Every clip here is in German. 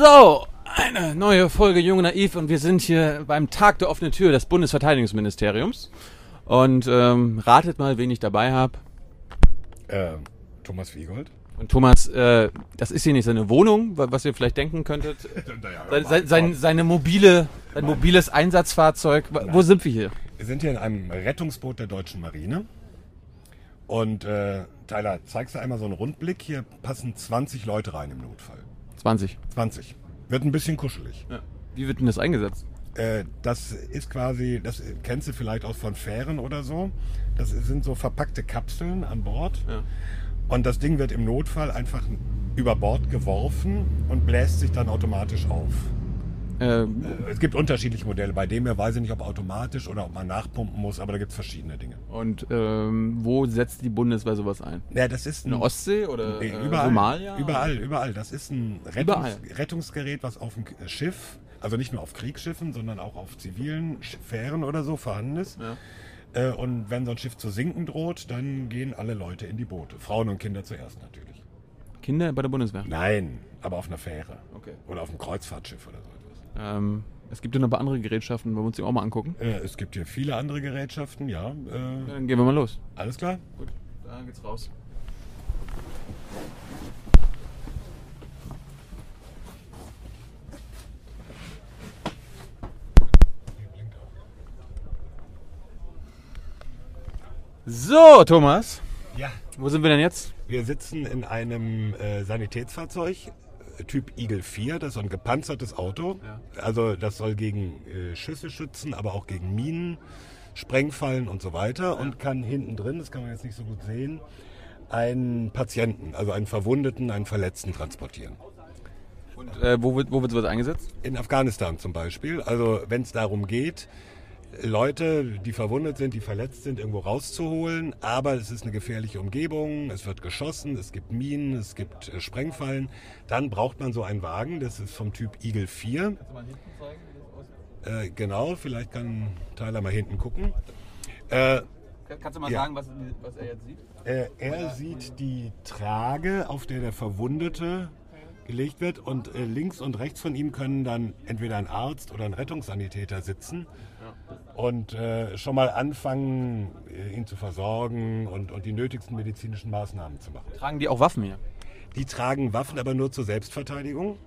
So, eine neue Folge Junge Naiv und wir sind hier beim Tag der offenen Tür des Bundesverteidigungsministeriums. Und ähm, ratet mal, wen ich dabei habe. Äh, Thomas Wiegold. Und Thomas, äh, das ist hier nicht seine Wohnung, wa- was ihr vielleicht denken könntet. Sein, sein, sein, seine mobile, sein mobiles Einsatzfahrzeug. Wa- Wo sind wir hier? Wir sind hier in einem Rettungsboot der deutschen Marine. Und äh, Tyler, zeigst du einmal so einen Rundblick? Hier passen 20 Leute rein im Notfall. 20. 20. Wird ein bisschen kuschelig. Ja. Wie wird denn das eingesetzt? Äh, das ist quasi, das kennst du vielleicht auch von Fähren oder so. Das sind so verpackte Kapseln an Bord. Ja. Und das Ding wird im Notfall einfach über Bord geworfen und bläst sich dann automatisch auf. Äh, Äh, Es gibt unterschiedliche Modelle. Bei dem hier weiß ich nicht, ob automatisch oder ob man nachpumpen muss, aber da gibt es verschiedene Dinge. und ähm, wo setzt die Bundeswehr sowas ein? Ja, das ist In der Ostsee oder Nee, äh, überall, Somalia? Überall, überall. Das ist ein Rettungs Überall. Rettungsgerät, was auf dem Schiff, also nicht nur auf Kriegsschiffen, sondern auch auf zivilen Fähren oder so vorhanden ist. Ja. Äh, Und wenn so ein Schiff zu sinken droht, dann gehen alle Leute in die Boote. Frauen und Kinder zuerst natürlich. Kinder bei der Bundeswehr. Nein, aber auf einer Fähre. Okay. Oder auf einem Kreuzfahrtschiff oder so. Ähm, es gibt ja noch ein paar andere Gerätschaften, wollen wir uns die auch mal angucken. Äh, Es gibt hier viele andere Gerätschaften, ja. Ja, Äh, Dann gehen wir mal los. alles klar? Gut, dann geht's raus. So, Thomas, Ja. wo sind wir denn jetzt? Wir sitzen in einem äh, Sanitätsfahrzeug, Typ Eagle 4, das ist so ein gepanzertes Auto. Also das soll gegen äh, Schüsse schützen, aber auch gegen Minen, Sprengfallen und so weiter. Und kann hinten drin, das kann man jetzt nicht so gut sehen, einen Patienten, also einen Verwundeten, einen Verletzten transportieren. Und äh, wo, wird, wo wird sowas eingesetzt? In Afghanistan zum Beispiel, also wenn es darum geht, Leute, die verwundet sind, die verletzt sind, irgendwo rauszuholen, aber es ist eine gefährliche Umgebung, es wird geschossen, es gibt Minen, es gibt äh, Sprengfallen, dann braucht man so einen Wagen, das ist vom Typ Eagle 4. Äh, genau, vielleicht kann Tyler mal hinten gucken. Äh, Kannst du mal Ja. sagen, was, was er jetzt sieht? äh, er sieht die Trage, auf der der Verwundete gelegt wird und äh, links und rechts von ihm können dann entweder ein Arzt oder ein Rettungssanitäter sitzen und äh, schon mal anfangen, äh, ihn zu versorgen und, und die nötigsten medizinischen Maßnahmen zu machen. Tragen die auch Waffen hier? Die tragen Waffen aber nur zur Selbstverteidigung.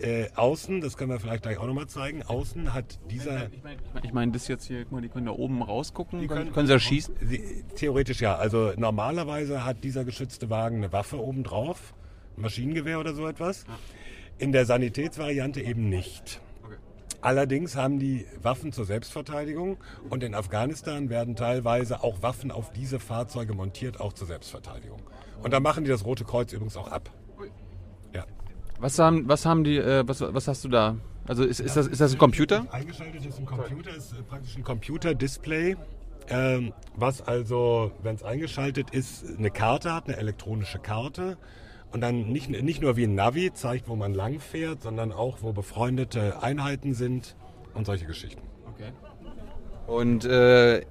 Äh, außen, das können wir vielleicht gleich auch nochmal zeigen, außen hat dieser... Ich meine, ich mein, das jetzt hier, guck mal, die können da oben rausgucken. Die können, können sie da schießen? Sie, theoretisch ja. Also normalerweise hat dieser geschützte Wagen eine Waffe oben drauf, ein Maschinengewehr oder so etwas. In der Sanitätsvariante eben nicht. Allerdings haben die Waffen zur Selbstverteidigung und in Afghanistan werden teilweise auch Waffen auf diese Fahrzeuge montiert, auch zur Selbstverteidigung. Und da machen die das Rote Kreuz übrigens auch ab. Ja. Was haben, was haben die, äh, was, was hast du da? Also ist, ist, das, ist das ein Computer? Eingeschaltet ist ein Computer, ist äh, praktisch ein Computerdisplay, ähm, was also, wenn es eingeschaltet ist, eine Karte hat, eine elektronische Karte. Und dann nicht, nicht nur wie ein Navi zeigt, wo man lang fährt, sondern auch, wo befreundete Einheiten sind und solche Geschichten. Okay. Und äh,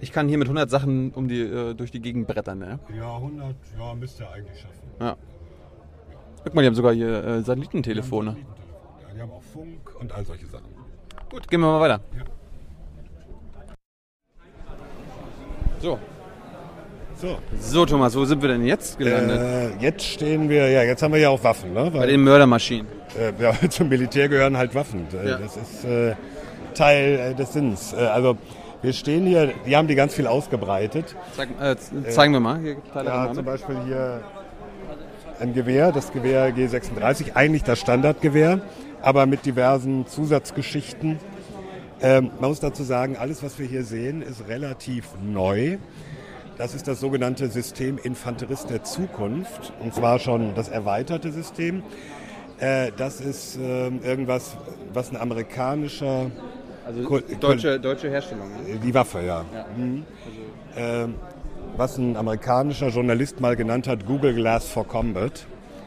ich kann hier mit 100 Sachen um die, äh, durch die Gegend brettern, ne? Ja, 100, ja, müsste ihr eigentlich schaffen. Ja. Guck mal, die haben sogar hier äh, Satellitentelefone. Ja, die haben auch Funk und all solche Sachen. Gut, gehen wir mal weiter. Ja. So. So, So, Thomas, wo sind wir denn jetzt gelandet? äh, jetzt stehen wir, ja, jetzt haben wir ja auch Waffen, ne? Bei Weil, den Mördermaschinen. äh, ja, zum Militär gehören halt Waffen. Äh, Ja. Das ist äh, Teil äh, des Sinns. Äh, also wir stehen hier, die haben die ganz viel ausgebreitet. Zeig, zeigen wir mal. Hier, Teile Ja, zum. Beispiel hier ein Gewehr, das Gewehr G36, eigentlich das Standardgewehr, aber mit diversen Zusatzgeschichten. Ähm, man muss dazu sagen, alles, was wir hier sehen, ist relativ neu. Das ist das sogenannte System Infanterist der Zukunft, und zwar schon das erweiterte System. Äh, das ist ähm, irgendwas, was ein amerikanischer, Also deutsche, deutsche Herstellung. Ne? die Waffe, ja. Mhm. Ähm, was ein amerikanischer Journalist mal genannt hat, Google Glass for Combat.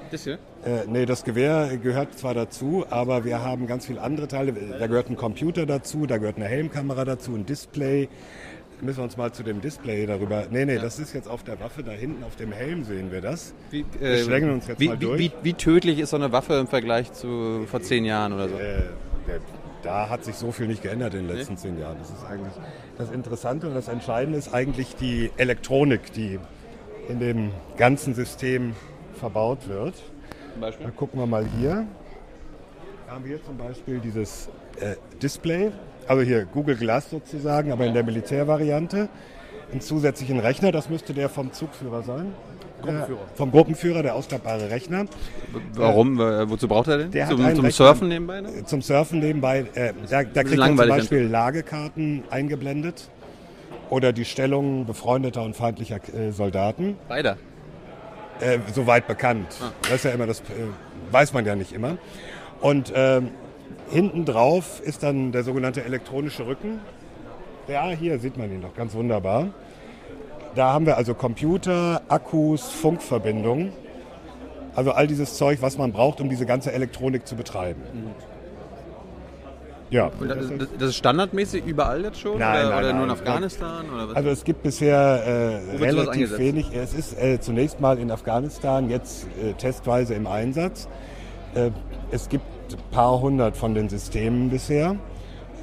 Das hier? Äh, nee, das Gewehr gehört zwar dazu, aber wir haben ganz viele andere Teile. Da gehört ein Computer dazu, da gehört eine Helmkamera dazu, ein Display. Müssen wir uns mal zu dem Display darüber. Nee, nee, das ist jetzt auf der Waffe, da hinten auf dem Helm sehen wir das. Wie, Wir äh, schlängeln uns jetzt wie, mal durch. wie, wie tödlich ist so eine Waffe im Vergleich zu vor zehn Jahren oder so? Äh, da hat sich so viel nicht geändert in den letzten zehn Jahren. Das ist eigentlich das Interessante und das Entscheidende ist eigentlich die Elektronik, die in dem ganzen System verbaut wird. Zum Beispiel? Dann gucken wir mal hier. Da haben wir zum Beispiel dieses äh, Display, also hier Google Glass sozusagen, aber in der Militärvariante. Einen zusätzlichen Rechner, das müsste der vom Zugführer sein. Gruppenführer. Der, vom Gruppenführer, der ausklappbare Rechner. Warum? Äh, Wozu braucht er den? Der zum zum Rechner- Surfen nebenbei? Ne? Zum Surfen nebenbei, äh, da, da kriegt man zum Beispiel Lagekarten eingeblendet oder die Stellungen befreundeter und feindlicher äh, Soldaten. Beider. Äh, soweit bekannt. Das ist ja immer das, äh, weiß man ja nicht immer. Und ähm, hinten drauf ist dann der sogenannte elektronische Rücken. Ja, hier sieht man ihn doch ganz wunderbar. Da haben wir also Computer, Akkus, Funkverbindungen. Also all dieses Zeug, was man braucht, um diese ganze Elektronik zu betreiben. Ja. Und das, das, ist standardmäßig überall jetzt schon? Nein, oder nein, oder nur in nein. Afghanistan? Oder was? Also es gibt bisher äh, relativ wenig. Es ist äh, zunächst mal in Afghanistan, jetzt äh, testweise im Einsatz. Äh, es gibt paar hundert von den Systemen bisher.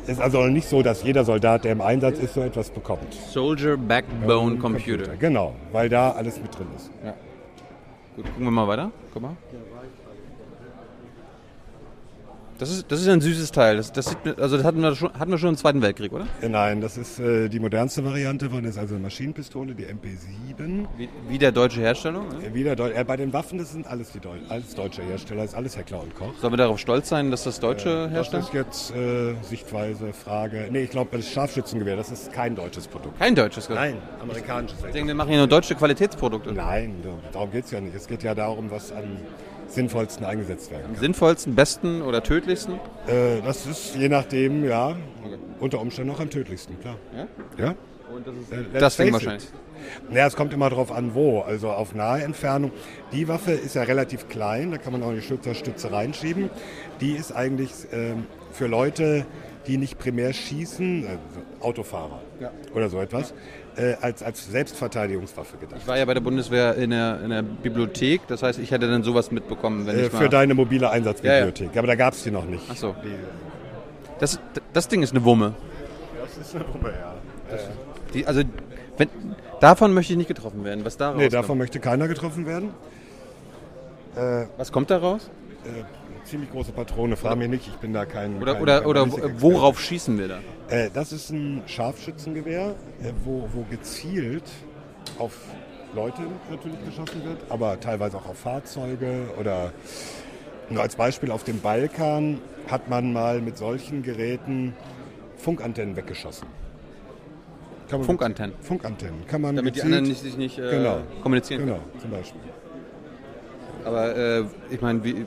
Es ist also nicht so, dass jeder Soldat, der im Einsatz ist, so etwas bekommt. Soldier Backbone Computer. Genau, weil da alles mit drin ist. Gut, gucken wir mal weiter. Guck mal. Das ist, das ist ein süßes Teil. Das, das, sieht, also das hatten wir, schon, hatten wir schon im Zweiten Weltkrieg, oder? Äh, Nein, das ist äh, die modernste Variante von, das ist also eine Maschinenpistole, die MP7. Wie, wie der deutsche Herstellung. Ne? Äh, Wieder Deu äh, bei den Waffen, das sind alles, die Deu alles deutsche Hersteller, ist alles Heckler und Koch. Sollen wir darauf stolz sein, dass das deutsche Das herstellt? ist jetzt äh, Sichtweise, Frage. Nee, ich glaube, das Scharfschützengewehr, das ist kein deutsches Produkt. Kein deutsches. Nein. Nein, amerikanisches. Ich denke, wir machen hier nur deutsche Qualitätsprodukte. Nein, darum geht es ja nicht. Es geht ja darum, was am sinnvollsten eingesetzt werden Am kann. sinnvollsten, besten oder tödlichsten? Äh, das ist je nachdem, ja, unter Umständen noch am tödlichsten, klar. Ja? Ja? Und das ist Äh, das Ding wahrscheinlich. it. Naja, es kommt immer darauf an, wo. Also auf nahe Entfernung. Die Waffe ist ja relativ klein, da kann man auch die Schützerstütze reinschieben. Die ist eigentlich ähm, für Leute, die nicht primär schießen, also Autofahrer oder so etwas, äh, als, als Selbstverteidigungswaffe gedacht. Ich war ja bei der Bundeswehr in der, in der Bibliothek, das heißt, ich hätte dann sowas mitbekommen, wenn Äh, ich mal... für deine mobile Einsatzbibliothek. Aber da gab es die noch nicht. Ach so. Die, Das, das Ding ist eine Wumme. das ist eine Wumme, ja. Die, also, wenn, davon möchte ich nicht getroffen werden. Was da Nee, davon möchte keiner getroffen werden. Was kommt da raus? Ziemlich große Patrone, frag mich nicht, ich bin da kein. Oder, kein, oder, kein oder worauf schießen wir da? Äh, das ist ein Scharfschützengewehr, äh, wo, wo gezielt auf Leute natürlich geschossen wird, aber teilweise auch auf Fahrzeuge oder nur als Beispiel auf dem Balkan hat man mal mit solchen Geräten Funkantennen weggeschossen. Funkantennen. Funkantennen. Kann man Damit die gezielt- anderen nicht, sich nicht äh, Genau. kommunizieren Genau, können. zum Beispiel. Aber äh, ich meine, wie,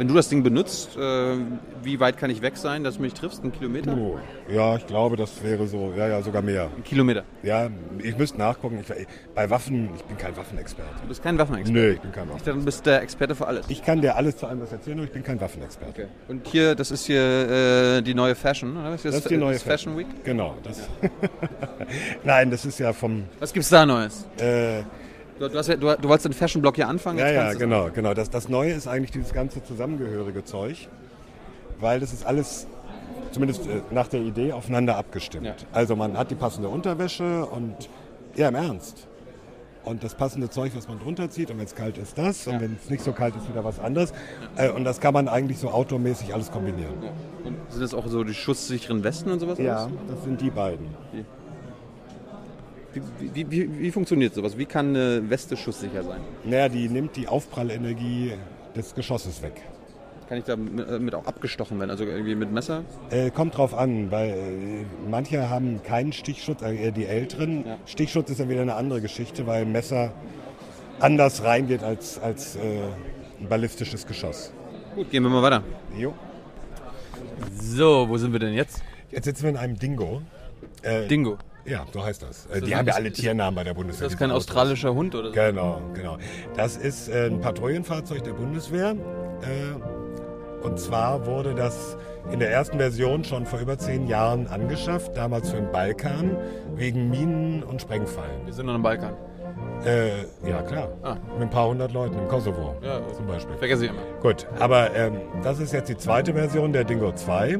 wenn du das Ding benutzt, äh, wie weit kann ich weg sein, dass du mich triffst? Ein Kilometer? Oh, ja, ich glaube, das wäre so, ja, ja, sogar mehr. Ein Kilometer. Ja, ich müsste nachgucken. Ich, bei Waffen, ich bin kein Waffenexperte. Du bist kein Waffenexperte. Nö, ich bin kein Ich Waffen. dachte, du bist der Experte für alles. Ich kann dir alles zu allem was erzählen, aber ich bin kein Waffenexperte. Okay. Und hier, das ist hier äh, die neue Fashion, oder? Das Das ist die neue das Fashion Week. Genau. Das Nein, das ist ja vom. Was gibt's da Neues? Äh, Du, du, hast ja, du, du wolltest den Fashion-Blog hier anfangen. ja, ja, genau, genau. Das, das Neue ist eigentlich dieses ganze zusammengehörige Zeug, weil das ist alles, zumindest äh, nach der Idee, aufeinander abgestimmt. Ja. Also man hat die passende Unterwäsche und ja, im Ernst. Und das passende Zeug, was man drunter zieht, und wenn es kalt ist, das, und Ja. wenn es nicht so kalt ist, wieder was anderes. Äh, und das kann man eigentlich so outdoormäßig alles kombinieren. Ja. Und sind das auch so die schusssicheren Westen und sowas? Ja, das sind die beiden. Wie, wie, wie, wie funktioniert sowas? Wie kann eine Weste schusssicher sein? Naja, die nimmt die Aufprallenergie des Geschosses weg. Kann ich da mit, äh, auch abgestochen werden? Also irgendwie mit Messer? Äh, kommt drauf an, weil äh, manche haben keinen Stichschutz, äh, eher die Älteren. Ja. Stichschutz ist dann wieder eine andere Geschichte, weil Messer anders reingeht als, als äh, ein ballistisches Geschoss. Gut, gehen wir mal weiter. Jo. So, wo sind wir denn jetzt? Jetzt sitzen wir in einem Dingo. Äh, Dingo. Ja, so heißt das. Das die haben ja ist- alle ist- Tiernamen bei der Ist Bundeswehr. das die kein australischer Hund oder so? Genau, genau. Das ist äh, ein Patrouillenfahrzeug der Bundeswehr. Äh, und zwar wurde das in der ersten Version schon vor über zehn Jahren angeschafft, damals für den Balkan, wegen Minen und Sprengfallen. Wir sind noch im Balkan. Äh, ja, klar. Ah. Mit ein paar hundert Leuten im Kosovo Ja, zum Beispiel. Vergesse ich immer. Gut, aber ähm, das ist jetzt die zweite Version der Dingo 2 Ja.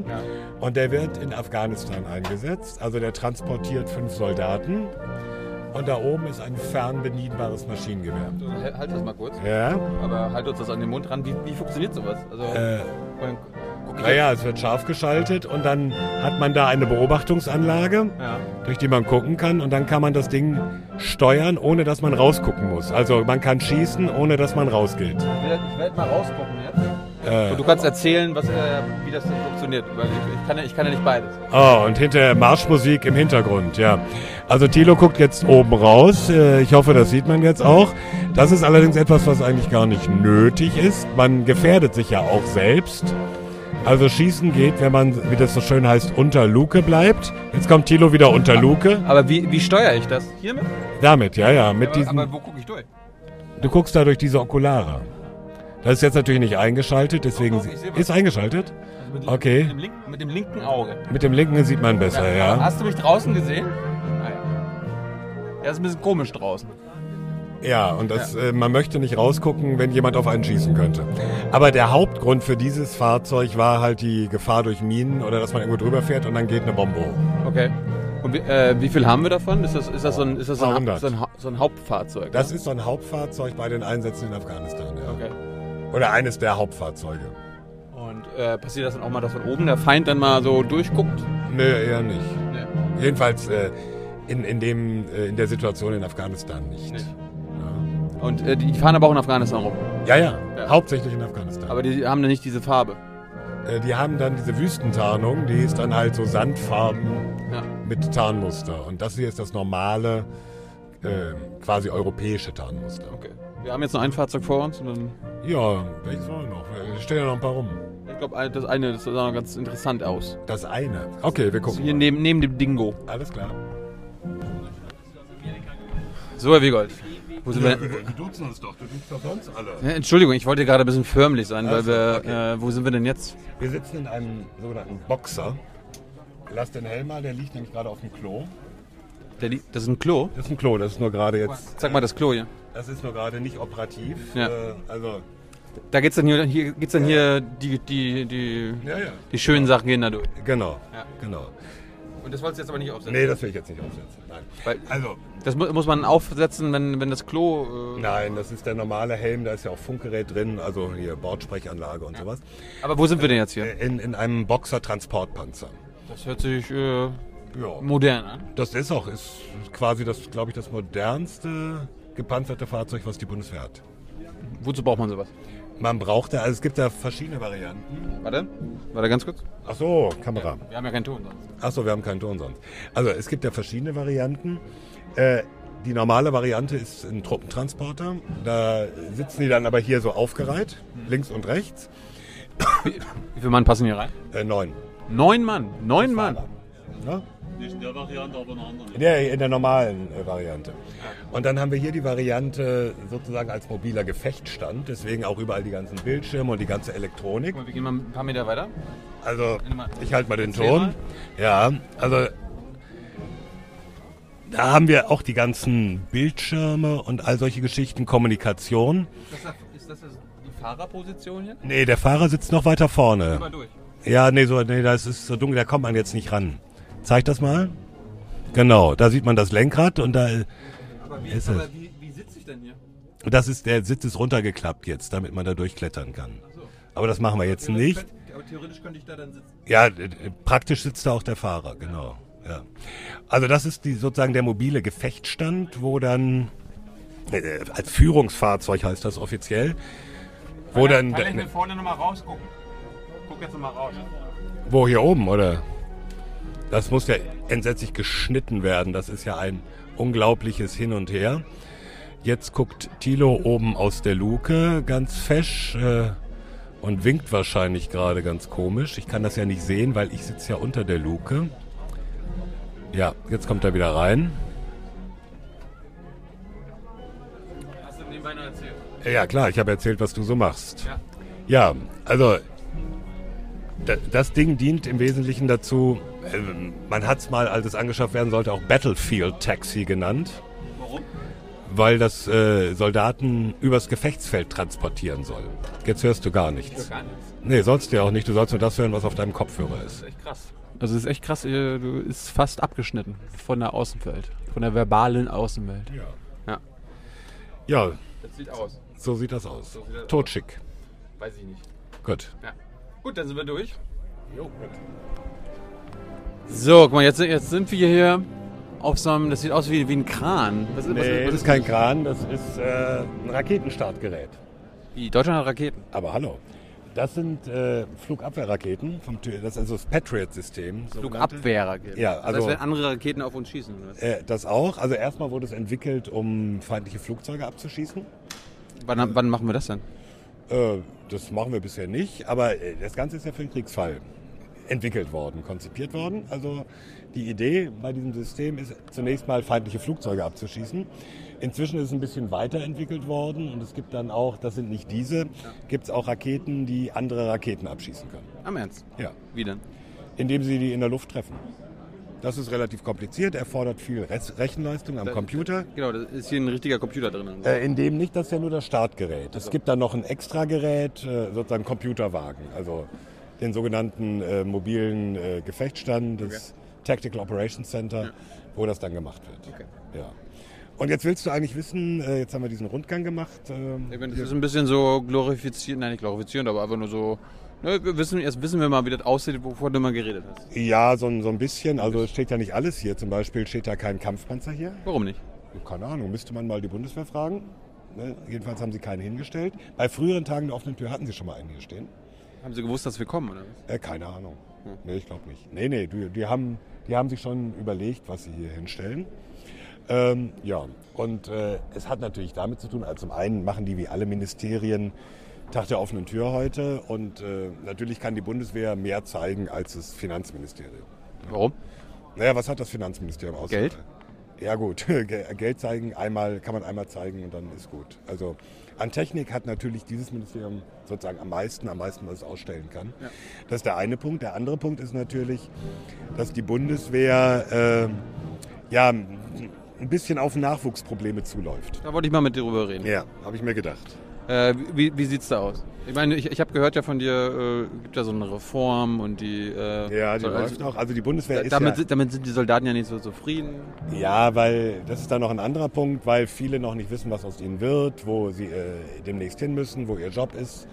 und der wird in Afghanistan eingesetzt. Also der transportiert fünf Soldaten und da oben ist ein fernbedienbares Maschinengewehr. Halt halt das mal kurz. Ja, Aber halt uns das an den Mund ran. Wie, wie funktioniert sowas? Also, äh, ich naja, es wird scharf geschaltet und dann hat man da eine Beobachtungsanlage, Ja. durch die man gucken kann und dann kann man das Ding steuern, ohne dass man rausgucken muss. Also man kann schießen, ohne dass man rausgeht. Ich werde werd mal rausgucken jetzt. Äh, Und du kannst erzählen, was, äh, wie das denn funktioniert. Weil ich, ich, kann ja, ich kann ja nicht beides. Oh, und hinter Marschmusik im Hintergrund, ja. Also Thilo guckt jetzt oben raus. Äh, Ich hoffe, das sieht man jetzt auch. Das ist allerdings etwas, was eigentlich gar nicht nötig ist. Man gefährdet sich ja auch selbst. Also schießen geht, wenn man, wie das so schön heißt, unter Luke bleibt. Jetzt kommt Thilo wieder unter Luke. Aber wie, wie steuere ich das? Hiermit? Damit, ja, ja, mit aber, diesen. aber wo gucke ich durch? Du guckst da durch diese Okulare. Das ist jetzt natürlich nicht eingeschaltet, deswegen seh was. ist eingeschaltet. Also mit, Okay. Mit dem, link, mit dem linken Auge. Mit dem linken sieht man besser, ja. Hast du mich draußen gesehen? Ah, ja. Ja, ist ein bisschen komisch draußen. Ja, und das, Äh, man möchte nicht rausgucken, wenn jemand auf einen schießen könnte. Aber der Hauptgrund für dieses Fahrzeug war halt die Gefahr durch Minen oder dass man irgendwo drüber fährt und dann geht eine Bombe hoch. Okay. Und wie, äh, wie viel haben wir davon? Ist das, ist das, so, ein, ist das so, ein, 200. so, ein, so ein Hauptfahrzeug? Das ne? ist so ein Hauptfahrzeug bei den Einsätzen in Afghanistan. Ja. Okay. Oder eines der Hauptfahrzeuge. Und äh, passiert das dann auch mal, dass von oben der Feind dann mal so durchguckt? Nö, eher nicht. Nee. Jedenfalls äh, in, in, dem, äh, in der Situation in Afghanistan nicht. Nicht. Und äh, die fahren aber auch in Afghanistan rum. Ja, ja, Ja. hauptsächlich in Afghanistan. Aber die haben dann nicht diese Farbe. äh, die haben dann diese Wüstentarnung, die ist dann halt so Sandfarben Ja. mit Tarnmuster. Und das hier ist das normale, äh, quasi europäische Tarnmuster. Okay. Wir haben jetzt noch ein Fahrzeug vor uns und dann. Ja, welches wollen wir noch? Es stehen ja noch ein paar rum. Ich glaube, das eine das sah noch ganz interessant aus. Das eine. Okay, wir gucken. Hier mal. neben, neben dem Dingo. Alles klar. So, Herr Wiegold. Wo sind wir? duzen uns doch, du duzt doch sonst alle. Ja, Entschuldigung, ich wollte gerade ein bisschen förmlich sein, weil Ach so, wir. okay. Äh, wo sind wir denn jetzt? Wir sitzen in einem sogenannten Boxer. Lass den Helm mal, der liegt nämlich gerade auf dem Klo. Der, li- das ist ein Klo. Das ist ein Klo, das ist nur gerade jetzt. Sag mal das Klo hier. Das ist nur gerade nicht operativ. Ja. Äh, also, Da geht's dann hier, hier geht's dann hier die, die, die, ja, ja. die schönen Sachen gehen da durch. Genau. Ja. Genau. Und das wolltest du jetzt aber nicht aufsetzen. Nee, das will ich jetzt nicht aufsetzen. Nein. Weil Also, das mu muss man aufsetzen, wenn, wenn das Klo. Äh, nein, das ist der normale Helm, da ist ja auch Funkgerät drin, also hier Bordsprechanlage und sowas. aber wo sind wir denn jetzt hier? In, in einem Boxer-Transportpanzer. Das hört sich äh, Ja. modern an. Das ist auch, ist quasi das, glaube ich, das modernste gepanzerte Fahrzeug, was die Bundeswehr hat. Wozu braucht man sowas? Man braucht da, also es gibt da verschiedene Varianten. Warte, warte ganz kurz. Ach so, Kamera. Wir haben ja keinen Ton sonst. Ach so, wir haben keinen Ton sonst. Also es gibt ja verschiedene Varianten. Äh, die normale Variante ist ein Truppentransporter. Da sitzen die dann aber hier so aufgereiht, links und rechts. Wie, wie viele Mann passen hier rein? Äh, neun. Neun Mann. Neun Mann. Ja? Nicht in der Variante, aber in einer anderen. In der, in der normalen äh, Variante. Und dann haben wir hier die Variante sozusagen als mobiler Gefechtsstand. Deswegen auch überall die ganzen Bildschirme und die ganze Elektronik. Wir gehen mal ein paar Meter weiter. Also, mal. ich halte mal den Ton. mal. Ja, also da haben wir auch die ganzen Bildschirme und all solche Geschichten, Kommunikation. Ist das, ist das die Fahrerposition hier? Nee, der Fahrer sitzt noch weiter vorne. Mal durch. Ja, nee, so, nee, das ist so dunkel, da kommt man jetzt nicht ran. Zeig das mal. Genau, da sieht man das Lenkrad und da, Aber wie, Ist aber es. wie, wie sitze ich denn hier? das ist, der Sitz ist runtergeklappt jetzt, damit man da durchklettern kann. Aber das machen wir jetzt nicht. Aber theoretisch könnte ich da dann sitzen. Ja, äh, praktisch sitzt da auch der Fahrer, genau. Ja. Also das ist die, sozusagen der mobile Gefechtsstand, wo dann äh, als Führungsfahrzeug heißt das offiziell, wo dann Kann ich mir vorne nochmal rausgucken? Guck jetzt nochmal raus. wo hier oben oder das muss ja entsetzlich geschnitten werden. Das ist ja ein unglaubliches Hin und Her. Jetzt guckt Thilo oben aus der Luke ganz fesch äh, und winkt wahrscheinlich gerade ganz komisch. Ich kann das ja nicht sehen, weil ich sitze ja unter der Luke. Ja, jetzt kommt er wieder rein. Hast du nebenbei noch erzählt? Ja klar, ich habe erzählt, was du so machst. Ja. Ja, also Das Ding dient im Wesentlichen dazu, äh, man hat es mal, als es angeschafft werden sollte, auch Battlefield Taxi genannt. Warum? Weil das äh, Soldaten übers Gefechtsfeld transportieren soll. Jetzt hörst du gar nichts. Gar nichts. Nee, sollst du ja auch nicht. Du sollst nur das hören, was auf deinem Kopfhörer ist. Das ist echt krass. Also es ist echt krass, du ist fast abgeschnitten von der Außenwelt, von der verbalen Außenwelt. Ja. Ja. Ja, Das sieht aus. so sieht das aus. sieht das Totschick. Weiß ich nicht. Gut. Ja. Gut, dann sind wir durch. Jo, gut. So, guck mal, jetzt, jetzt sind wir hier auf so einem, das sieht aus wie, wie ein Kran. Was, was, Nee, das ist kein Kran, das ist äh, ein Raketenstartgerät. Wie, Deutschland hat Raketen. Aber hallo. Das sind äh, Flugabwehrraketen, vom, das ist also das Patriot-System. Flugabwehrraketen. Ja, Das also- heißt, wenn andere Raketen auf uns schießen. Was? Äh, das auch. Also erstmal wurde es entwickelt, um feindliche Flugzeuge abzuschießen. Wann, wann machen wir das denn? Äh, das machen wir bisher nicht, aber äh, das Ganze ist ja für den Kriegsfall entwickelt worden, konzipiert worden. Also die Idee bei diesem System ist zunächst mal feindliche Flugzeuge abzuschießen. Inzwischen ist es ein bisschen weiterentwickelt worden und es gibt dann auch, das sind nicht diese, gibt es auch Raketen, die andere Raketen abschießen können. Am Ernst? Ja. Wie denn? Indem sie die in der Luft treffen. Das ist relativ kompliziert, erfordert viel Rechenleistung am Computer. Genau, da ist hier ein richtiger Computer drin. Äh, in dem nicht, das ist ja nur das Startgerät. Es gibt dann noch ein Extragerät, äh, sozusagen Computerwagen, also den sogenannten äh, mobilen äh, Gefechtsstand, das Tactical Operations Center, wo das dann gemacht wird. Okay. Ja. Und jetzt willst du eigentlich wissen, äh, jetzt haben wir diesen Rundgang gemacht. ähm, Ich meine, das ist ein bisschen so glorifizierend, nein, nicht glorifizierend, aber einfach nur so. Ne, wissen, jetzt wissen wir mal, wie das aussieht, wovon du mal geredet hast. ja, so, ein- so ein bisschen. Also es steht ja nicht alles hier. Zum Beispiel steht da kein Kampfpanzer hier. Warum nicht? Keine Ahnung, müsste man mal die Bundeswehr fragen. Ne? Jedenfalls haben sie keinen hingestellt. Bei früheren Tagen der offenen Tür hatten sie schon mal einen hier stehen. Haben sie gewusst, dass wir kommen, oder was? Äh, keine Ahnung. Nee, ich glaube nicht. Nee, nee, die, die, haben, die haben sich schon überlegt, was sie hier hinstellen. Ähm, ja, und äh, es hat natürlich damit zu tun, also zum einen machen die wie alle Ministerien Tag der offenen Tür heute und äh, natürlich kann die Bundeswehr mehr zeigen als das Finanzministerium. Warum? Naja, was hat das Finanzministerium aus? Geld? Ja gut, Ge- Geld zeigen, einmal kann man einmal zeigen und dann ist gut. Also an Technik hat natürlich dieses Ministerium sozusagen am meisten, am meisten, was es ausstellen kann. Das ist der eine Punkt. Der andere Punkt ist natürlich, dass die Bundeswehr äh, ja ein bisschen auf Nachwuchsprobleme zuläuft. Da wollte ich mal mit dir drüber reden. Ja, habe ich mir gedacht. Äh, wie wie sieht's da aus? Ich meine, ich, ich habe gehört ja von dir, äh, gibt ja so eine Reform und die. Äh, Ja, die soll- läuft auch. Also die Bundeswehr ist damit, ja, sind- damit sind die Soldaten ja nicht so zufrieden. Ja, weil das ist dann noch ein anderer Punkt, weil viele noch nicht wissen, was aus ihnen wird, wo sie äh, demnächst hin müssen, wo ihr Job ist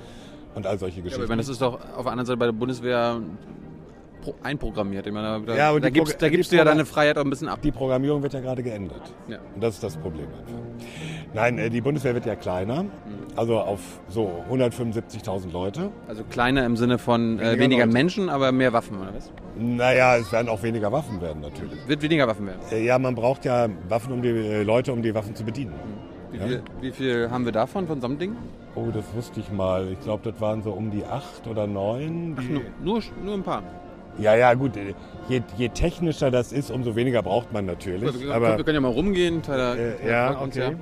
und all solche Ja, aber Geschichten. ich meine, das ist doch auf der anderen Seite bei der Bundeswehr pro- einprogrammiert. Ich meine, da, Ja, da gibst, da gibst du ja deine Freiheit auch ein bisschen ab. die Programmierung wird ja gerade geändert. Ja. Und das ist das Problem einfach. Nein, äh, die Bundeswehr wird ja kleiner, also auf so 175.000 Leute. Also kleiner im Sinne von äh, Weniger weniger Leute. Menschen, aber mehr Waffen, oder was? Naja, es werden auch weniger Waffen werden natürlich. Wird weniger Waffen werden. Äh, Ja, man braucht ja Waffen, um die äh, Leute, um die Waffen zu bedienen. Wie, Ja. viel, wie viel haben wir davon, von so einem Ding? Oh, das wusste ich mal. Ich glaube, das waren so um die acht oder neun. Die Nur, nur, nur ein paar. Ja, ja, gut. äh, Je, je technischer das ist, umso weniger braucht man natürlich. wir, Aber wir können ja mal rumgehen. Tyler, äh, Tyler ja, folgt uns okay.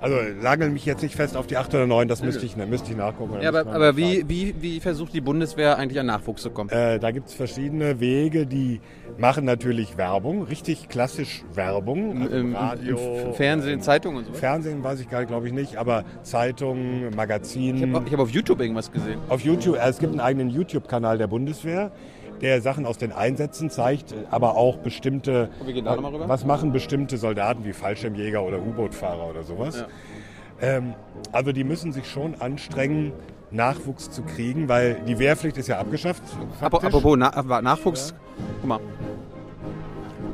Also nagel mich jetzt nicht fest auf die acht oder neun. Das müsste ich, müsste ich nachgucken. Ja, aber, aber wie, wie, wie versucht die Bundeswehr eigentlich an Nachwuchs zu kommen? Äh, da gibt es verschiedene Wege, die machen natürlich Werbung, richtig klassisch Werbung. Also Im, Radio, im Fernsehen, ähm, Zeitungen und so. Fernsehen weiß ich gar glaube ich nicht, aber Zeitungen, Magazinen. Ich habe hab auf YouTube irgendwas gesehen. Auf YouTube, äh, es gibt einen eigenen YouTube-Kanal der Bundeswehr, der Sachen aus den Einsätzen zeigt, aber auch bestimmte. Wir gehen da noch mal rüber. Was machen bestimmte Soldaten wie Fallschirmjäger oder U-Boot-Fahrer oder sowas? Ähm, also die müssen sich schon anstrengen, Nachwuchs zu kriegen, weil die Wehrpflicht ist ja abgeschafft. Faktisch. apropos Na Nachwuchs. Guck mal.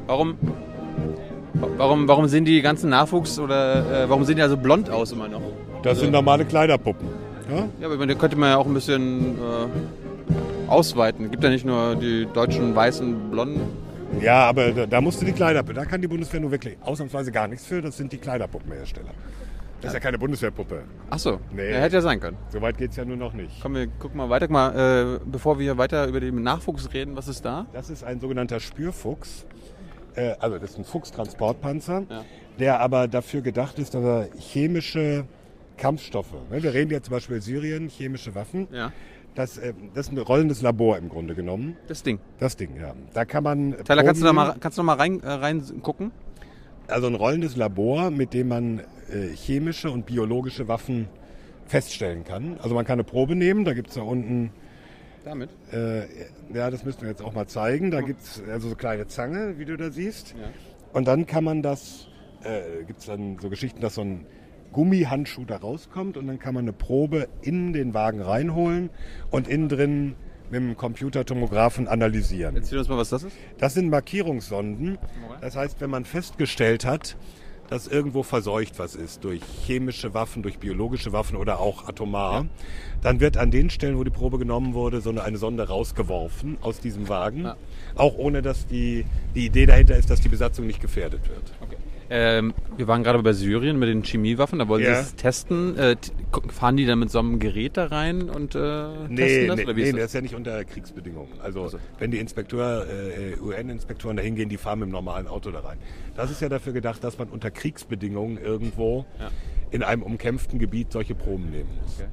Warum, warum, warum sehen die ganzen Nachwuchs oder äh, warum sehen die also blond aus immer noch? Das sind normale Kleiderpuppen. Ja? Ja, aber da könnte man ja auch ein bisschen äh, ausweiten. Gibt ja nicht nur die deutschen weißen Blonden. ja, aber da, da musst du die Kleiderpuppe. Da kann die Bundeswehr nur wirklich ausnahmsweise gar nichts für. Das sind die Kleiderpuppenhersteller. Das ist ja keine Bundeswehrpuppe. Ach so, Nee. ja, hätte ja sein können. Soweit geht es ja nur noch nicht. Komm, wir gucken mal weiter. Guck mal, äh, bevor wir weiter über den Nachwuchs reden, was ist da? Das ist ein sogenannter Spürfuchs. Äh, also das ist ein Fuchstransportpanzer, Ja. der aber dafür gedacht ist, dass er chemische Kampfstoffe, ne, wir reden jetzt zum Beispiel Syrien, chemische Waffen, Ja. Das, äh, das ist ein rollendes Labor im Grunde genommen. Das Ding. Das Ding, ja. Da kann man. Tyler, kannst du da mal, kannst du noch mal rein, äh, reingucken? Also ein rollendes Labor, mit dem man äh, chemische und biologische Waffen feststellen kann. Also man kann eine Probe nehmen, da gibt es da unten, Damit? äh, ja, das müssten wir jetzt auch mal zeigen. Da gibt es also so kleine Zange, wie du da siehst. Ja. Und dann kann man das, äh, gibt es dann so Geschichten, dass so ein Gummihandschuh da rauskommt und dann kann man eine Probe in den Wagen reinholen und innen drin mit dem Computertomographen analysieren. Erzähl uns mal, was das ist. Das sind Markierungssonden. Das heißt, wenn man festgestellt hat, dass irgendwo verseucht was ist, durch chemische Waffen, durch biologische Waffen oder auch atomar, dann wird an den Stellen, wo die Probe genommen wurde, so eine, eine Sonde rausgeworfen aus diesem Wagen. Ja. Auch ohne, dass die, die Idee dahinter ist, dass die Besatzung nicht gefährdet wird. Ähm, wir waren gerade bei Syrien mit den Chemiewaffen, da wollen Ja. sie es testen. Äh, fahren die dann mit so einem Gerät da rein und äh, Nee, testen das? nee, oder wie nee, ist das das? ist ja nicht unter Kriegsbedingungen. Also, Also. wenn die Inspekteur, äh, UN-Inspektoren da hingehen, die fahren mit dem normalen Auto da rein. Das ist ja dafür gedacht, dass man unter Kriegsbedingungen irgendwo Ja. in einem umkämpften Gebiet solche Proben nehmen muss. Okay.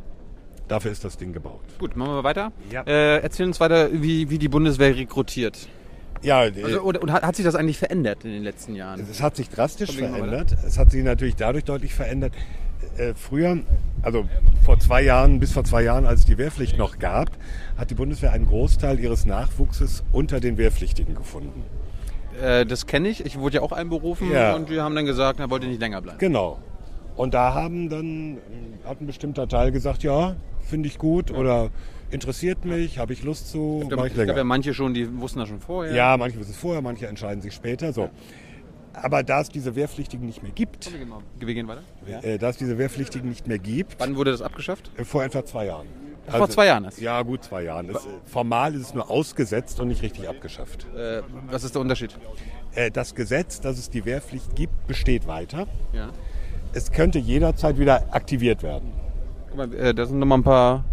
Dafür ist das Ding gebaut. Gut, machen wir weiter. Ja. Äh, erzähl uns weiter, wie, wie die Bundeswehr rekrutiert. Ja, Also, und, und hat, hat sich das eigentlich verändert in den letzten Jahren? es hat sich drastisch wir verändert. Es hat sich natürlich dadurch deutlich verändert. Äh, früher, also vor zwei Jahren, bis vor zwei Jahren, als es die Wehrpflicht noch gab, hat die Bundeswehr einen Großteil ihres Nachwuchses unter den Wehrpflichtigen gefunden. Äh, das kenne ich. Ich wurde ja auch einberufen Ja. und die haben dann gesagt, er wollte nicht länger bleiben. Genau. Und da haben dann, äh, hat ein bestimmter Teil gesagt, ja, finde ich gut oder interessiert mich, habe ich Lust zu, Da- mache ich ich glaube ja manche schon, die wussten das schon vorher. Ja, manche wissen es vorher, manche entscheiden sich später. So. Aber da es diese Wehrpflichtigen nicht mehr gibt, Wir gehen, mal- wir gehen weiter. äh, da es diese Wehrpflichtigen nicht mehr gibt, Wann wurde das abgeschafft? äh, vor etwa zwei Jahren. vor zwei Jahren erst? Ja, gut zwei Jahren. Es, äh, formal ist es nur ausgesetzt und nicht richtig abgeschafft. Äh, was ist der Unterschied? Äh, das Gesetz, dass es die Wehrpflicht gibt, besteht weiter. Ja. Es könnte jederzeit wieder aktiviert werden. Guck mal, äh, da sind nochmal ein paar,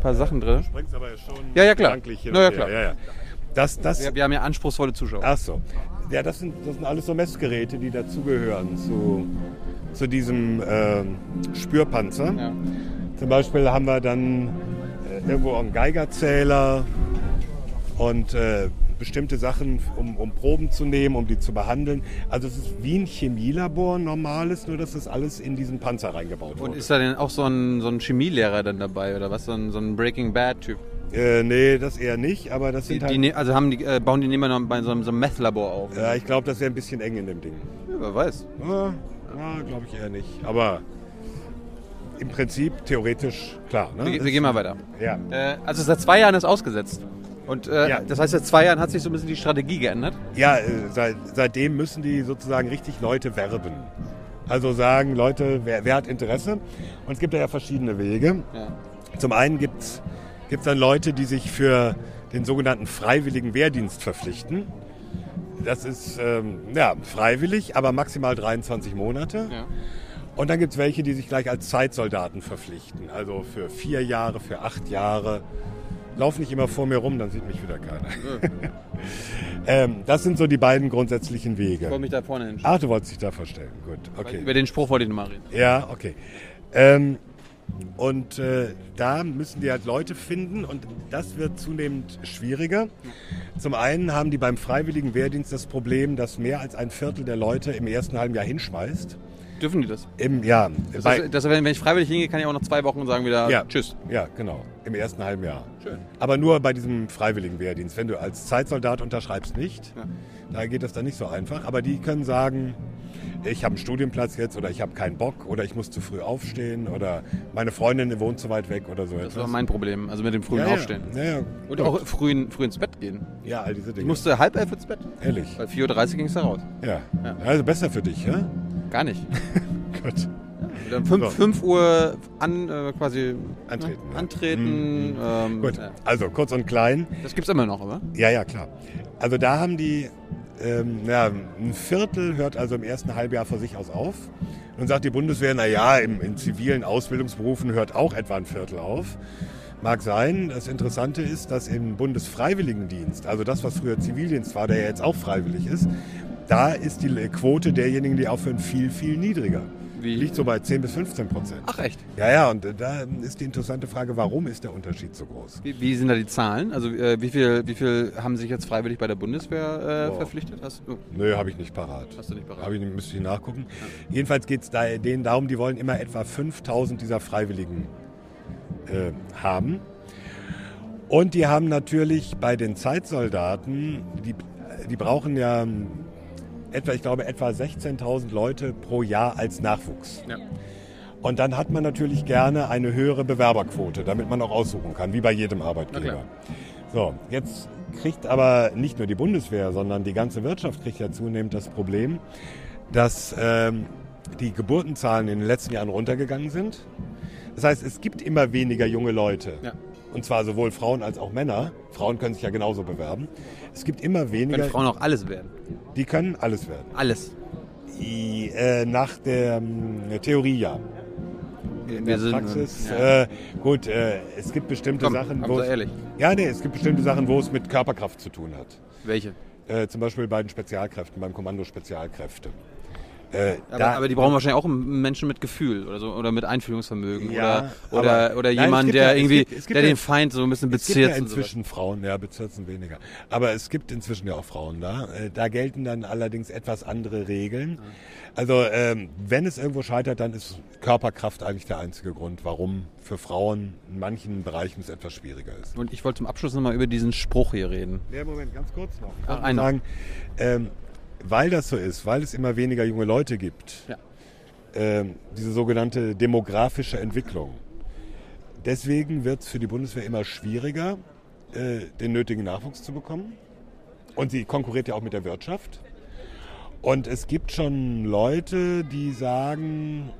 paar Sachen drin. Springst aber schon Ja, ja, klar. Na ja, klar. Ja, ja. Das, das, Wir, wir haben ja anspruchsvolle Zuschauer. ach so. Ja, das sind, das sind alles so Messgeräte, die dazugehören zu, zu diesem ähm, Spürpanzer. Ja. Zum Beispiel haben wir dann äh, irgendwo einen Geigerzähler und äh, bestimmte Sachen, um, um Proben zu nehmen, um die zu behandeln. Also es ist wie ein Chemielabor, normales, nur dass das alles in diesen Panzer reingebaut Und wurde. ist da denn auch so ein, so ein Chemielehrer dann dabei oder was? So ein, so ein Breaking Bad-Typ? Äh, nee, das eher nicht, aber das Die, sind halt... die, ne- also haben die, äh, bauen die noch bei so einem, so einem Meth-Labor auf? ja, ich glaube, das wäre ein bisschen eng in dem Ding. Ja, wer weiß. Ja, ja glaube ich eher nicht. Aber im Prinzip theoretisch klar. Ne? Wir, wir gehen mal weiter. Ja. Äh, also seit zwei Jahren ist ausgesetzt. Und äh, Ja. das heißt, seit zwei Jahren hat sich so ein bisschen die Strategie geändert. Ja, äh, seit, seitdem müssen die sozusagen richtig Leute werben. Also sagen, Leute, wer, wer hat Interesse? Und es gibt da ja verschiedene Wege. Ja. Zum einen gibt es dann Leute, die sich für den sogenannten freiwilligen Wehrdienst verpflichten. Das ist ähm, ja, freiwillig, aber maximal 23 Monate. Ja. Und dann gibt es welche, die sich gleich als Zeitsoldaten verpflichten. Also für vier Jahre, für acht Jahre. Lauf nicht immer vor mir rum, dann sieht mich wieder keiner. ähm, das sind so die beiden grundsätzlichen Ich wollte Wege. mich da vorne hin. Ach, du wolltest dich da verstellen. Gut, okay. Über den Spruch wollte ich nochmal reden. Ja, okay. Ähm, und äh, da müssen die halt Leute finden und das wird zunehmend schwieriger. Zum einen haben die beim freiwilligen Wehrdienst das Problem, dass mehr als ein Viertel der Leute im ersten halben Jahr hinschmeißt. Dürfen die das? Im, ja, Das bei, heißt, dass, wenn, wenn ich freiwillig hingehe, kann ich auch nach zwei Wochen sagen wieder ja, Tschüss. Ja, genau. Im ersten halben Jahr. Schön. Aber nur bei diesem freiwilligen Wehrdienst. Wenn du als Zeitsoldat unterschreibst, nicht. Ja. Da geht das dann nicht so einfach. Aber die können sagen, ich habe einen Studienplatz jetzt oder ich habe keinen Bock oder ich muss zu früh aufstehen oder meine Freundin wohnt zu weit weg oder so Das etwas. war mein Problem, also mit dem frühen ja, Aufstehen. Ja, ja. Und auch früh, in- früh ins Bett gehen. Ja, all diese Dinge. Ich musste halb elf ins Bett. Ehrlich. Bei 4.30 Uhr ging es da raus. Ja. Ja. Also besser für dich, ja? Gar nicht. Gut. Dann 5 So. fünf Uhr an, äh, quasi Antreten, Ne? antreten. Ähm, Gut. ja. Also kurz und klein. Das gibt's immer noch, oder? Ja, ja, klar. Also da haben die, ähm, ja, ein Viertel hört also im ersten Halbjahr vor sich aus auf. Nun sagt die Bundeswehr, na ja, im, in zivilen Ausbildungsberufen hört auch etwa ein Viertel auf. Mag sein. Das Interessante ist, dass im Bundesfreiwilligendienst, also das, was früher Zivildienst war, der ja jetzt auch freiwillig ist, da ist die Quote derjenigen, die aufhören, viel, viel niedriger. Wie? Liegt so bei 10 bis 15 Prozent. Ach echt? Ja, ja, und äh, da ist die interessante Frage, warum ist der Unterschied so groß? Wie, wie sind da die Zahlen? Also äh, wie viel, wie viel haben sich jetzt freiwillig bei der Bundeswehr äh, Boah. verpflichtet? Hast du? Nö, habe ich nicht parat. Hast du nicht parat? Hab ich, müsste ich nachgucken. Jedenfalls geht es da, denen darum, die wollen immer etwa 5000 dieser Freiwilligen äh, haben. Und die haben natürlich bei den Zeitsoldaten, die, die brauchen ja etwa, ich glaube, etwa 16.000 Leute pro Jahr als Nachwuchs. Ja. Und dann hat man natürlich gerne eine höhere Bewerberquote, damit man auch aussuchen kann, wie bei jedem Arbeitgeber. So, jetzt kriegt aber nicht nur die Bundeswehr, sondern die ganze Wirtschaft kriegt ja zunehmend das Problem, dass ähm, die Geburtenzahlen in den letzten Jahren runtergegangen sind. Das heißt, es gibt immer weniger junge Leute. Ja. Und zwar sowohl Frauen als auch Männer. Frauen können sich ja genauso bewerben. Es gibt immer weniger, Können Frauen auch alles werden? die können alles werden. Alles. I, äh, nach der ähm, Theorie ja. In der sind- Praxis, ja. äh, gut, äh, es gibt bestimmte Komm, Sachen, komm, wo ehrlich. ja, nee, es gibt bestimmte Sachen, wo es mit Körperkraft zu tun hat. Welche? Äh, zum Beispiel bei den Spezialkräften, beim Kommando Spezialkräfte. Äh, Aber, da- aber die brauchen wahrscheinlich auch Menschen mit Gefühl oder so oder mit Einfühlungsvermögen Ja, oder oder, aber- oder jemand, der ja- irgendwie gibt- gibt der ja- den Feind so ein bisschen es gibt bezirzt. ja inzwischen Frauen, ja, bezirzen weniger. Aber es gibt inzwischen ja auch Frauen da. Äh, Da gelten dann allerdings etwas andere Regeln. Also ähm, wenn es irgendwo scheitert, dann ist Körperkraft eigentlich der einzige Grund, warum für Frauen in manchen Bereichen es etwas schwieriger ist. Und ich wollte zum Abschluss nochmal über diesen Spruch hier reden. Ja, Moment, ganz kurz noch. Ach, einer. Sagen, ähm, weil das so ist, weil es immer weniger junge Leute gibt, Ja. ähm, diese sogenannte demografische Entwicklung. Deswegen wird es für die Bundeswehr immer schwieriger, äh, den nötigen Nachwuchs zu bekommen. Und sie konkurriert ja auch mit der Wirtschaft. Und es gibt schon Leute, die sagen,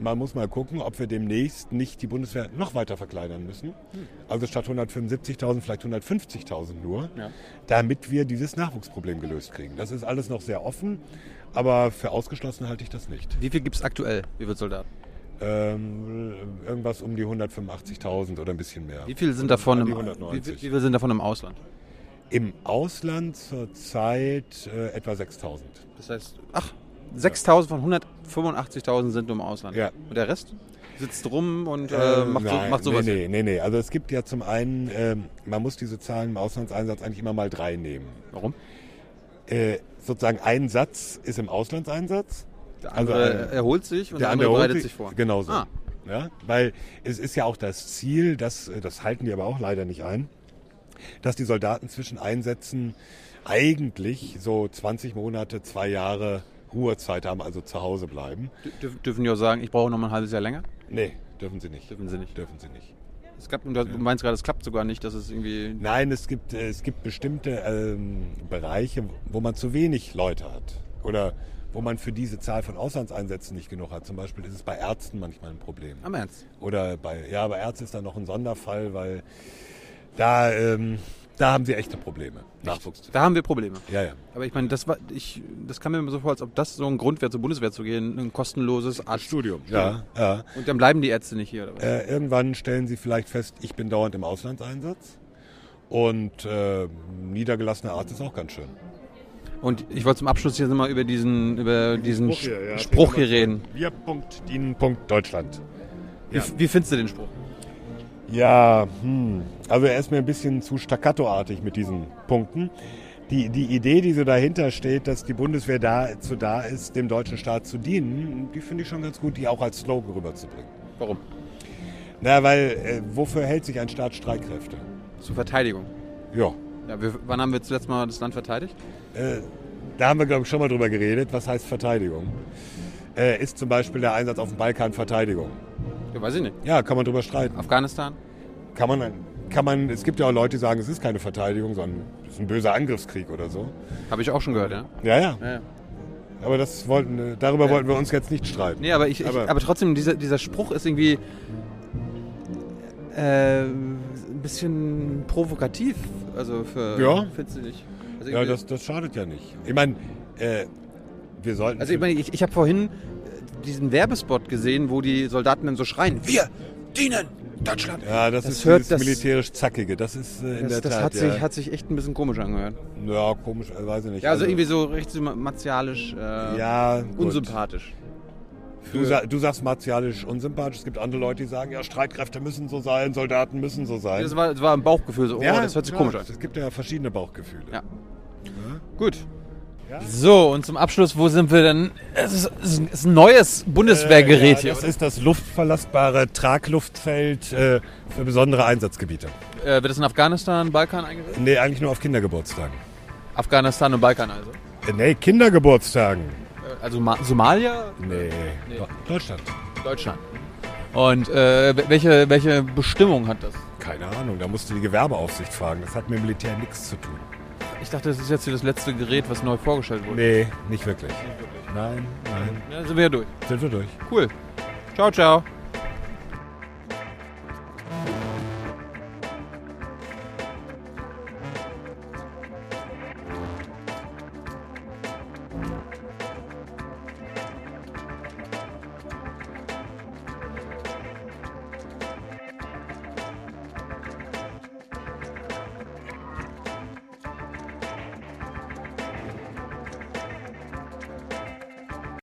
man muss mal gucken, ob wir demnächst nicht die Bundeswehr noch weiter verkleinern müssen. Also statt 175.000 vielleicht 150.000 nur, Ja. damit wir dieses Nachwuchsproblem gelöst kriegen. Das ist alles noch sehr offen, aber für ausgeschlossen halte ich das nicht. Wie viel gibt es aktuell? Wie viele Soldaten? Ähm, irgendwas um die 185.000 oder ein bisschen mehr. Wie viel sind davon im, wie, 190. wie viel sind davon im Ausland? Im Ausland zurzeit äh, etwa 6.000. Das heißt, ach, 6.000 von 185.000 sind nur im Ausland. Ja. Und der Rest sitzt rum und äh, macht, so, nein, macht sowas. Nee, nee, nee, nee. Also es gibt ja zum einen, ähm, man muss diese Zahlen im Auslandseinsatz eigentlich immer mal drei nehmen. Warum? Äh, sozusagen ein Satz ist im Auslandseinsatz. Der Also, andere äh, erholt sich und der, Der andere andere bereitet holt sich vor. Genau so. Ah. Ja, weil es ist ja auch das Ziel, das, das halten die aber auch leider nicht ein, dass die Soldaten zwischen Einsätzen eigentlich so 20 Monate, zwei Jahre Ruhezeit haben, also zu Hause bleiben. Dür dürfen die auch sagen, ich brauche noch mal ein halbes Jahr länger? Nee, dürfen sie nicht. Dürfen sie nicht. Dürfen sie nicht. Es klappt, du meinst gerade, es klappt sogar nicht, dass es irgendwie. Nein, es gibt, es gibt bestimmte ähm, Bereiche, wo man zu wenig Leute hat. Oder wo man für diese Zahl von Auslandseinsätzen nicht genug hat. Zum Beispiel ist es bei Ärzten manchmal ein Problem. Am Ernst. Oder bei, ja, bei Ärzten ist da noch ein Sonderfall, weil da, ähm, da haben sie echte Probleme. Nachwuchs zu Da haben wir Probleme. Ja, ja. Aber ich meine, das war, ich, das kam mir immer so vor, als ob das so ein Grund wäre, zur Bundeswehr zu gehen, ein kostenloses Arztstudium. Ja, ja. Und dann bleiben die Ärzte nicht hier? Äh, irgendwann stellen sie vielleicht fest, ich bin dauernd im Auslandseinsatz. Und äh, niedergelassener Arzt ist auch ganz schön. Und ich wollte zum Abschluss hier nochmal über diesen, über diesen Spruch hier, ja. Spruch hier reden. Wir Punkt, dienen Punkt, Deutschland. Wie, wie findest du den Spruch? Ja, hm. also er ist mir ein bisschen zu staccatoartig mit diesen Punkten. Die, die Idee, die so dahinter steht, dass die Bundeswehr dazu da ist, dem deutschen Staat zu dienen, die finde ich schon ganz gut, die auch als Slogan rüberzubringen. Warum? Na, weil äh, wofür hält sich ein Staat Streitkräfte? Zur Verteidigung. Ja, Ja, wir, wann haben wir zuletzt mal das Land verteidigt? äh, da haben wir, glaube ich, schon mal drüber geredet. Was heißt Verteidigung? Äh, ist zum Beispiel der Einsatz auf dem Balkan Verteidigung? Ja, weiß ich nicht. Ja, kann man drüber streiten. Afghanistan? Kann man, kann man, es gibt ja auch Leute, die sagen, es ist keine Verteidigung, sondern es ist ein böser Angriffskrieg oder so. Habe ich auch schon gehört, ja. Ja, ja. ja, ja. Aber das wollten, darüber Ja. wollten wir uns jetzt nicht streiten. Nee, aber, ich, ich, Aber- aber, trotzdem, dieser, dieser Spruch ist irgendwie äh, ein bisschen provokativ. Also für. Ja. Findest du nicht? Also, Ja, das, das schadet ja nicht. Ich meine, äh, wir sollten. also ich meine, ich, ich habe vorhin diesen Werbespot gesehen, wo die Soldaten dann so schreien: Wir dienen Deutschland! ja, das, das ist hört das- militärisch Zackige. Das ist äh, in Das, der das Tat. hat, ja. sich, hat sich echt ein bisschen komisch angehört. ja, komisch, äh, weiß ich nicht. Ja, also irgendwie so recht martialisch, äh, Ja, unsympathisch. Du, sa du sagst martialisch unsympathisch. Es gibt andere Leute, die sagen, ja, Streitkräfte müssen so sein, Soldaten müssen so sein. Das war, das war ein Bauchgefühl. So, oh, das hört sich klar, komisch an. Es gibt ja verschiedene Bauchgefühle. Ja. Gut. So, und zum Abschluss, wo sind wir denn? Es ist, es ist ein neues Bundeswehrgerät Äh, ja, hier. Das ist das luftverlassbare Tragluftfeld äh, für besondere Einsatzgebiete. Äh, wird das in Afghanistan, Balkan eingesetzt? Nee, eigentlich nur auf Kindergeburtstagen. Afghanistan und Balkan also. Äh, nee, Kindergeburtstagen. Äh, Also Ma Somalia, Nee, Do- Deutschland. Deutschland. Und äh, welche, welche Bestimmung hat das? Keine Ahnung, da musst du die Gewerbeaufsicht fragen. Das hat mit dem Militär nichts zu tun. Ich dachte, das ist jetzt hier das letzte Gerät, was neu vorgestellt wurde. Nee, nicht wirklich. Nein, nein. Ja, sind wir ja durch. Sind wir durch. Cool. Ciao, ciao.